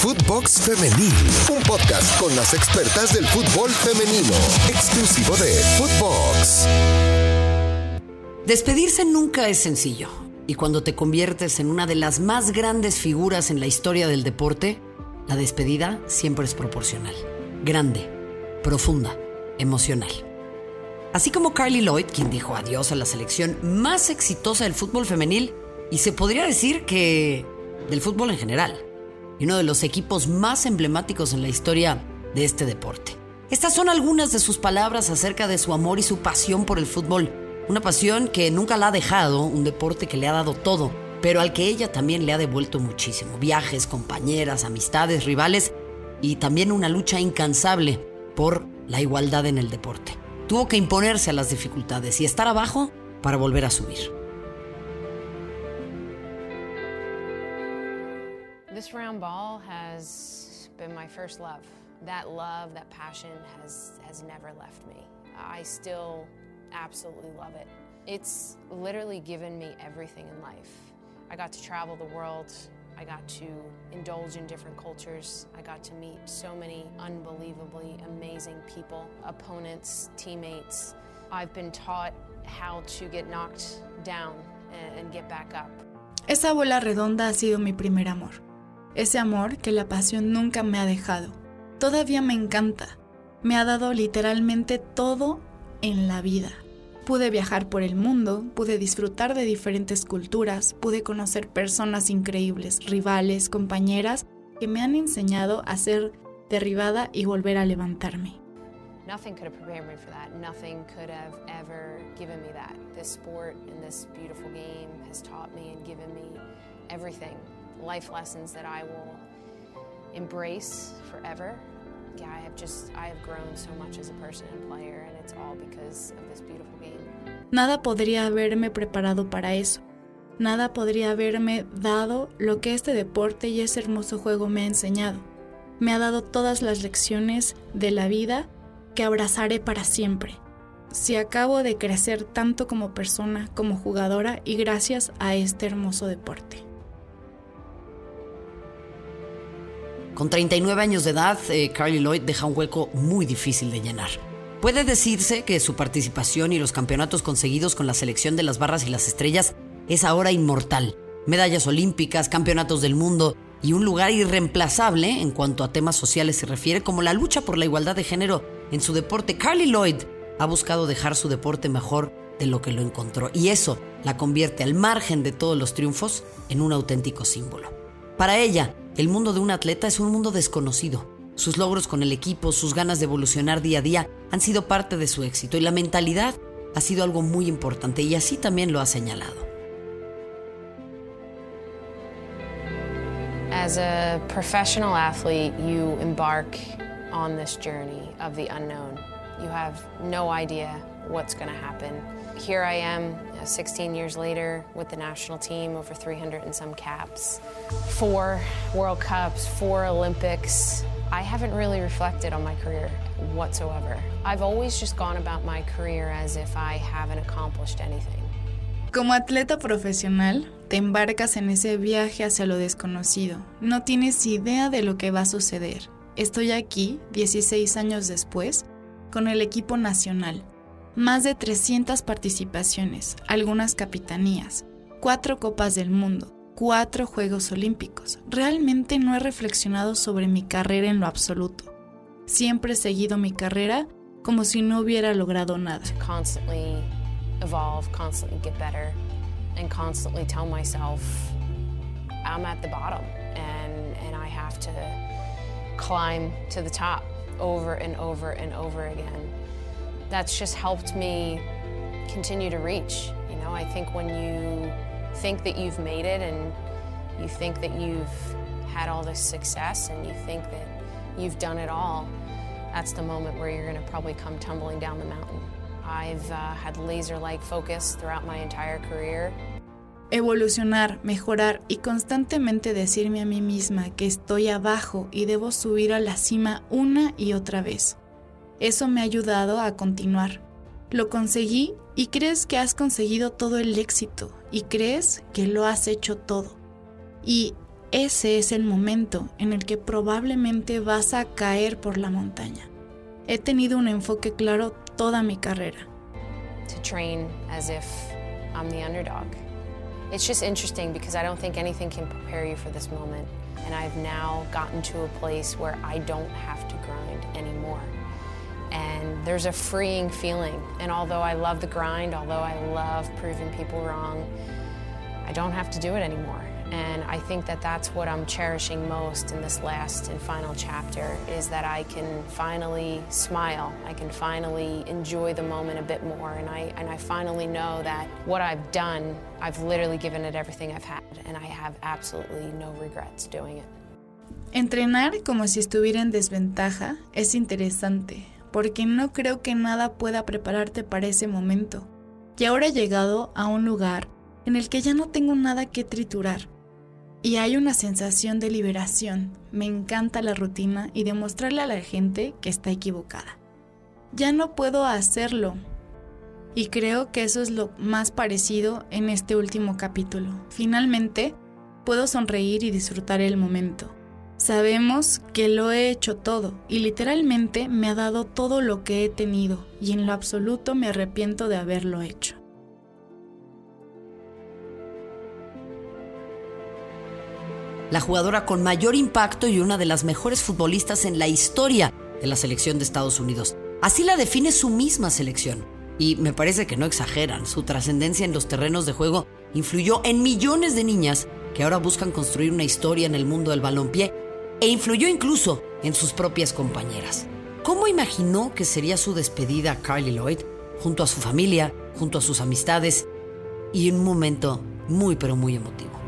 Footbox Femenil, un podcast con las expertas del fútbol femenino, exclusivo de Footbox. Despedirse nunca es sencillo, y cuando te conviertes en una de las más grandes figuras en la historia del deporte, la despedida siempre es proporcional, grande, profunda, emocional. Así como Carly Lloyd, quien dijo adiós a la selección más exitosa del fútbol femenil, y se podría decir que del fútbol en general, y uno de los equipos más emblemáticos en la historia de este deporte. Estas son algunas de sus palabras acerca de su amor y su pasión por el fútbol, una pasión que nunca la ha dejado, un deporte que le ha dado todo, pero al que ella también le ha devuelto muchísimo. Viajes, compañeras, amistades, rivales y también una lucha incansable por la igualdad en el deporte. Tuvo que imponerse a las dificultades y estar abajo para volver a subir. This round ball has been my first love. That love, that passion has, has never left me. I still absolutely love it. It's literally given me everything in life. I got to travel the world. I got to indulge in different cultures. I got to meet so many unbelievably amazing people, opponents, teammates. I've been taught how to get knocked down and, get back up. Esa bola redonda ha sido mi primer amor. Ese amor que la pasión nunca me ha dejado. Todavía me encanta. Me ha dado literalmente todo en la vida. Pude viajar por el mundo, pude disfrutar de diferentes culturas, pude conocer personas increíbles, rivales, compañeras que me han enseñado a ser derribada y volver a levantarme. Nothing could have prepared me for that. Nothing could have ever given me that. This sport and this beautiful game has taught me and given me everything. Life lessons that I will embrace forever. I have grown so much as a person and player and it's all because of this beautiful game. Nada podría haberme preparado para eso. Nada podría haberme dado lo que este deporte y ese hermoso juego me ha enseñado. Me ha dado todas las lecciones de la vida que abrazaré para siempre. Si acabo de crecer tanto como persona, como jugadora y gracias a este hermoso deporte. Con 39 años de edad, eh, Carly Lloyd deja un hueco muy difícil de llenar. Puede decirse que su participación y los campeonatos conseguidos con la selección de las barras y las estrellas es ahora inmortal. Medallas olímpicas, campeonatos del mundo y un lugar irreemplazable en cuanto a temas sociales se refiere, como la lucha por la igualdad de género en su deporte. Carly Lloyd ha buscado dejar su deporte mejor de lo que lo encontró y eso la convierte al margen de todos los triunfos en un auténtico símbolo. Para ella, el mundo de un atleta es un mundo desconocido. Sus logros con el equipo, sus ganas de evolucionar día a día han sido parte de su éxito y la mentalidad ha sido algo muy importante y así también lo ha señalado. As a professional athlete, you embark on this journey of the unknown. You have no idea what's going to happen. Here I am, 16 years later, with the national team, over 300 and some caps, four World Cups, four Olympics. I haven't really reflected on my career whatsoever. I've always just gone about my career as if I haven't accomplished anything. Como atleta profesional, te embarcas en ese viaje hacia lo desconocido. No tienes idea de lo que va a suceder. Estoy aquí, 16 años después, con el equipo nacional más de 300 participaciones, algunas capitanías, cuatro Copas del Mundo, cuatro Juegos Olímpicos. Realmente no he reflexionado sobre mi carrera en lo absoluto. Siempre he seguido mi carrera como si no hubiera logrado nada. Evolve, constantly get better, and constantly tell myself I'm at the bottom and I have to climb to the top over and over and over again. That's just helped me continue to reach. You know, I think when you think that you've made it and you think that you've had all this success and you think that you've done it all, that's the moment where you're going to probably come tumbling down the mountain. I've uh, had laser like focus throughout my entire career. Evolucionar, mejorar y constantemente decirme a mí misma que estoy abajo y debo subir a la cima una y otra vez. Eso me ha ayudado a continuar. Lo conseguí y crees que has conseguido todo el éxito y crees que lo has hecho todo. Y ese es el momento en el que probablemente vas a caer por la montaña. He tenido un enfoque claro toda mi carrera. To train as if I'm the underdog. It's just interesting because I don't think anything can prepare you for this moment. And I've now gotten to a place where I don't have to grind. And there's a freeing feeling. And although I love the grind, although I love proving people wrong, I don't have to do it anymore. And I think that that's what I'm cherishing most in this last and final chapter is that I can finally smile. I can finally enjoy the moment a bit more. And I, and I finally know that what I've done, I've literally given it everything I've had. And I have absolutely no regrets doing it. Entrenar como si estuviera en desventaja es interesante, porque no creo que nada pueda prepararte para ese momento. Y ahora he llegado a un lugar en el que ya no tengo nada que triturar. Y hay una sensación de liberación. Me encanta la rutina y demostrarle a la gente que está equivocada. Ya no puedo hacerlo. Y creo que eso es lo más parecido en este último capítulo. Finalmente, puedo sonreír y disfrutar el momento. Sabemos que lo he hecho todo y literalmente me ha dado todo lo que he tenido y en lo absoluto me arrepiento de haberlo hecho. La jugadora con mayor impacto y una de las mejores futbolistas en la historia de la selección de Estados Unidos. Así la define su misma selección. Y me parece que no exageran, su trascendencia en los terrenos de juego influyó en millones de niñas que ahora buscan construir una historia en el mundo del balompié e influyó incluso en sus propias compañeras. ¿Cómo imaginó que sería su despedida Carly Lloyd junto a su familia, junto a sus amistades y en un momento muy pero muy emotivo?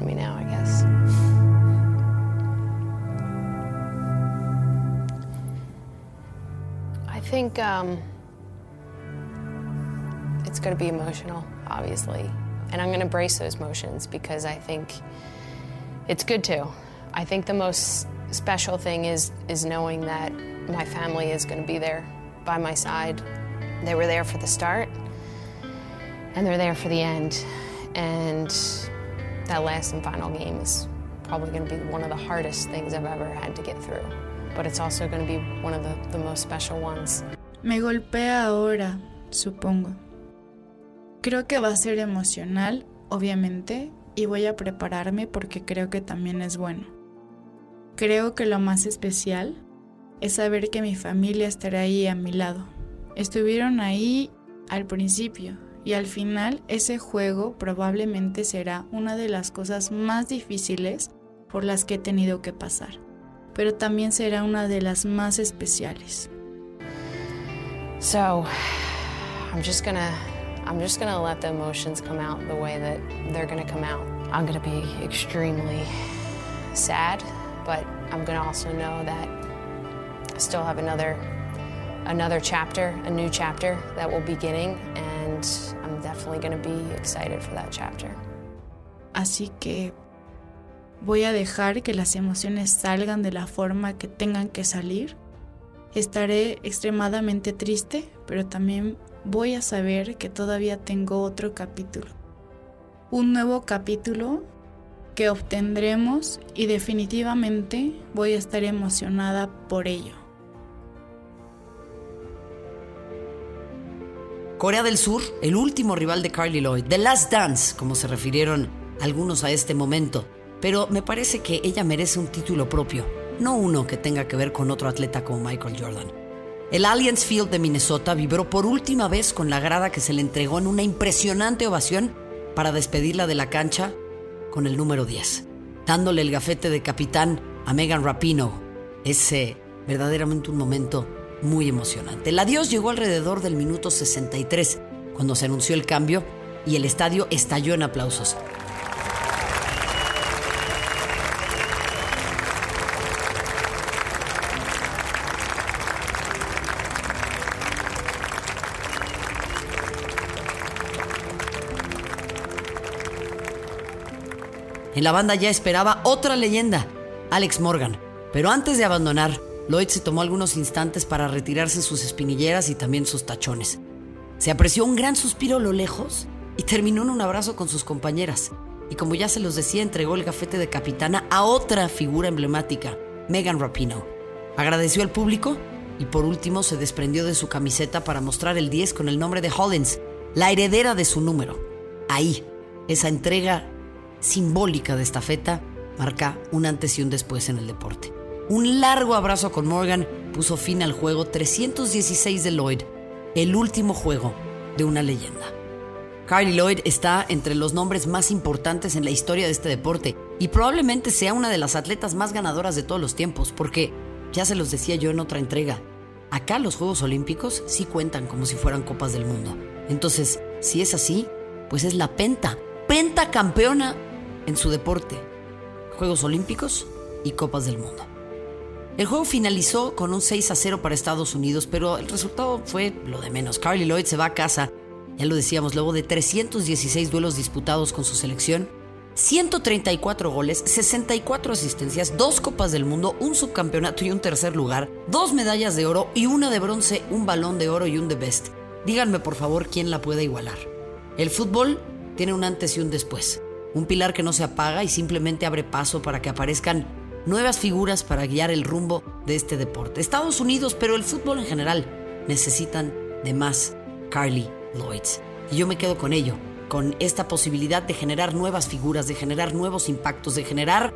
Me. I think um, it's going to be emotional, obviously. And I'm going to brace those emotions because I think it's good to. I think the most special thing is, is knowing that my family is going to be there by my side. They were there for the start, and they're there for the end. And that last and final game is probably going to be one of the hardest things I've ever had to get through. But it's also going to be one of the, the most special ones. Me golpea ahora, supongo. Creo que va a ser emocional, obviamente, y voy a prepararme porque creo que también es bueno. Creo que lo más especial es saber que mi familia estará ahí a mi lado. Estuvieron ahí al principio y al final ese juego probablemente será una de las cosas más difíciles por las que he tenido que pasar, pero también será una de las más especiales. So, I'm just gonna, I'm just gonna let the emotions come out the way that they're gonna come out. I'm gonna be extremely sad, but I'm gonna also know that I still have another, another chapter, a new chapter that will be beginning, and I'm definitely gonna be excited for that chapter. Así que voy a dejar que las emociones salgan de la forma que tengan que salir. Estaré extremadamente triste, pero también voy a saber que todavía tengo otro capítulo. Un nuevo capítulo que obtendremos y definitivamente voy a estar emocionada por ello. Corea del Sur, el último rival de Carly Lloyd, The Last Dance, como se refirieron algunos a este momento, pero me parece que ella merece un título propio, no uno que tenga que ver con otro atleta como Michael Jordan. El Allianz Field de Minnesota vibró por última vez con la grada que se le entregó en una impresionante ovación para despedirla de la cancha con el número 10, dándole el gafete de capitán a Megan Rapinoe. Ese verdaderamente un momento muy emocionante. El adiós llegó alrededor del minuto 63, cuando se anunció el cambio y el estadio estalló en aplausos. En la banda ya esperaba otra leyenda, Alex Morgan. Pero antes de abandonar, Lloyd se tomó algunos instantes para retirarse sus espinilleras y también sus tachones. Se apreció un gran suspiro a lo lejos y terminó en un abrazo con sus compañeras. Y como ya se los decía, entregó el gafete de capitana a otra figura emblemática, Megan Rapino. Agradeció al público y por último se desprendió de su camiseta para mostrar el 10 con el nombre de Hollins, la heredera de su número. Ahí, esa entrega simbólica de esta feta marca un antes y un después en el deporte. Un largo abrazo con Morgan puso fin al juego 316 de Lloyd, el último juego de una leyenda. Carly Lloyd está entre los nombres más importantes en la historia de este deporte y probablemente sea una de las atletas más ganadoras de todos los tiempos, porque, ya se los decía yo en otra entrega, acá los Juegos Olímpicos sí cuentan como si fueran Copas del Mundo. Entonces, si es así, pues es la penta, penta campeona en su deporte. Juegos Olímpicos y Copas del Mundo. El juego finalizó con un 6 a 0 para Estados Unidos, pero el resultado fue lo de menos. Carly Lloyd se va a casa ya lo decíamos, luego de 316 duelos disputados con su selección, 134 goles, 64 asistencias, dos Copas del Mundo, un subcampeonato y un tercer lugar, dos medallas de oro y una de bronce, un balón de oro y un de best. Díganme por favor quién la puede igualar. El fútbol tiene un antes y un después, un pilar que no se apaga y simplemente abre paso para que aparezcan nuevas figuras para guiar el rumbo de este deporte. Estados Unidos, pero el fútbol en general, necesitan de más Carly Lloyds. Y yo me quedo con ello, con esta posibilidad de generar nuevas figuras, de generar nuevos impactos, de generar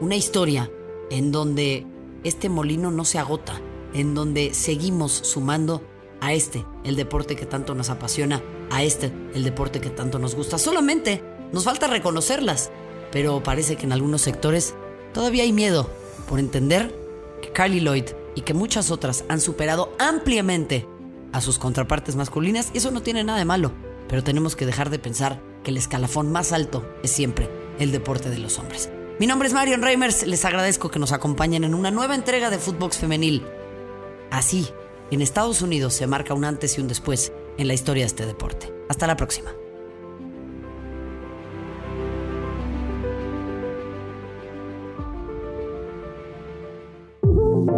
una historia en donde este molino no se agota, en donde seguimos sumando a este, el deporte que tanto nos apasiona, a este, el deporte que tanto nos gusta. Solamente nos falta reconocerlas, pero parece que en algunos sectores todavía hay miedo por entender que Carly Lloyd y que muchas otras han superado ampliamente a sus contrapartes masculinas y eso no tiene nada de malo, pero tenemos que dejar de pensar que el escalafón más alto es siempre el deporte de los hombres. Mi nombre es Marion Reimers, les agradezco que nos acompañen en una nueva entrega de Footbox Femenil. Así, en Estados Unidos se marca un antes y un después en la historia de este deporte. Hasta la próxima.